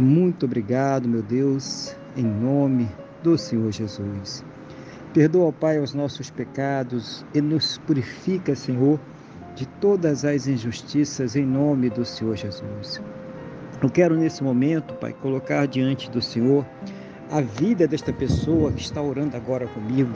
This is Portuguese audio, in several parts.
Muito obrigado, meu Deus, em nome do Senhor Jesus. Perdoa, Pai, os nossos pecados e nos purifica, Senhor, de todas as injustiças em nome do Senhor Jesus. Eu quero nesse momento, Pai, colocar diante do Senhor a vida desta pessoa que está orando agora comigo,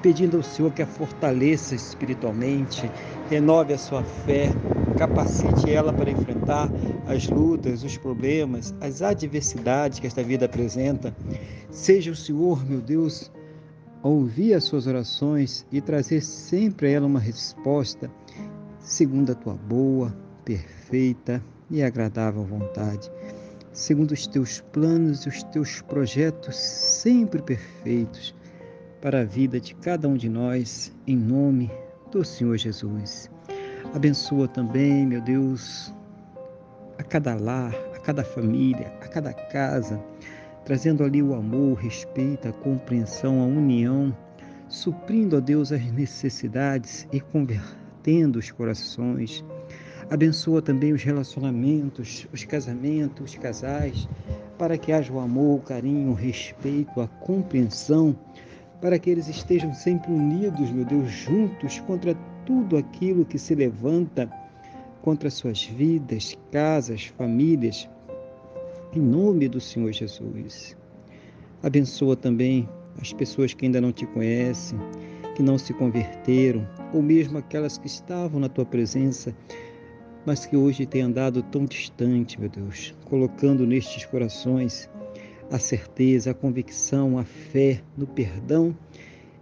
pedindo ao Senhor que a fortaleça espiritualmente, renove a sua fé, capacite ela para enfrentar as lutas, os problemas, as adversidades que esta vida apresenta. Seja o Senhor, meu Deus, a ouvir as suas orações e trazer sempre a ela uma resposta segundo a tua boa, perfeita e agradável vontade, segundo os teus planos e os teus projetos sempre perfeitos para a vida de cada um de nós, em nome do Senhor Jesus. Abençoa também, meu Deus, a cada lar, a cada família, a cada casa, trazendo ali o amor, o respeito, a compreensão, a união, suprindo a Deus as necessidades e convertendo os corações. Abençoa também os relacionamentos, os casamentos, os casais, para que haja o amor, o carinho, o respeito, a compreensão, para que eles estejam sempre unidos, meu Deus, juntos contra tudo aquilo que se levanta contra suas vidas, casas, famílias, em nome do Senhor Jesus. Abençoa também as pessoas que ainda não te conhecem, que não se converteram, ou mesmo aquelas que estavam na tua presença, mas que hoje têm andado tão distante, meu Deus, colocando nestes corações a certeza, a convicção, a fé no perdão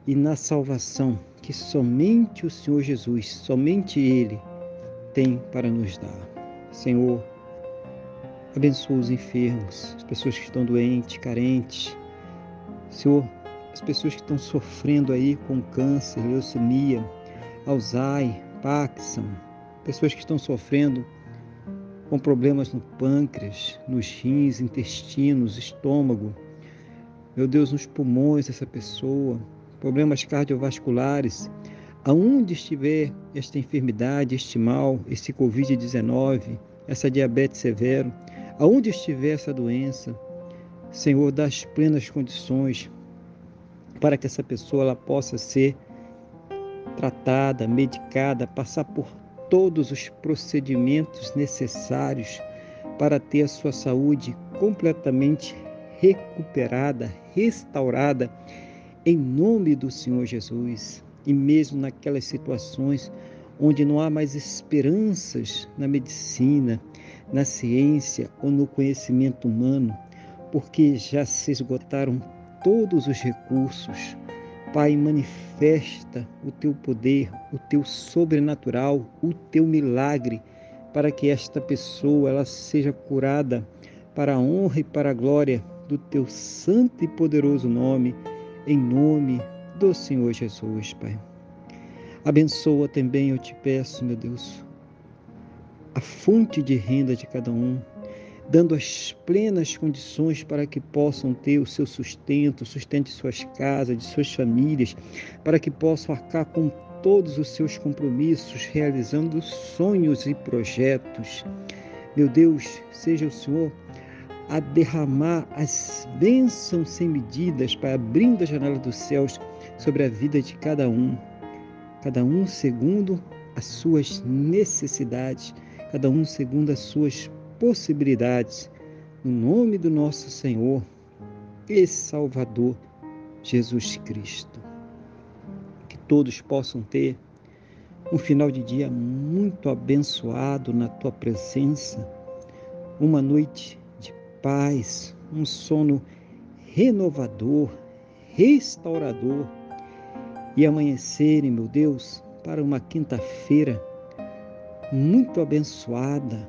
e na salvação que somente o Senhor Jesus, somente Ele tem para nos dar. Senhor, abençoa os enfermos, as pessoas que estão doentes, carentes. Senhor, as pessoas que estão sofrendo aí com câncer, leucemia, Alzheimer, Parkinson, pessoas que estão sofrendo com problemas no pâncreas, nos rins, intestinos, estômago. Meu Deus, nos pulmões dessa pessoa, problemas cardiovasculares, aonde estiver esta enfermidade, este mal, esse Covid-19, essa diabetes severo, aonde estiver essa doença, Senhor, dá as plenas condições para que essa pessoa ela possa ser tratada, medicada, passar por todos os procedimentos necessários para ter a sua saúde completamente recuperada, restaurada, em nome do Senhor Jesus e mesmo naquelas situações onde não há mais esperanças na medicina, na ciência ou no conhecimento humano, porque já se esgotaram todos os recursos. Pai, manifesta o teu poder, o teu sobrenatural, o teu milagre, para que esta pessoa ela seja curada para a honra e para a glória do teu santo e poderoso nome, em nome do Senhor Jesus, Pai. Abençoa também, eu te peço, meu Deus, a fonte de renda de cada um, dando as plenas condições para que possam ter o seu sustento, sustento de suas casas, de suas famílias, para que possam arcar com todos os seus compromissos, realizando sonhos e projetos. Meu Deus, seja o Senhor a derramar as bênçãos sem medidas, para abrindo a janela dos céus sobre a vida de cada um, cada um segundo as suas necessidades, cada um segundo as suas possibilidades, no nome do nosso Senhor e Salvador Jesus Cristo. Que todos possam ter um final de dia muito abençoado na tua presença, uma noite de paz, um sono renovador, restaurador e amanhecerem, meu Deus, para uma quinta-feira muito abençoada,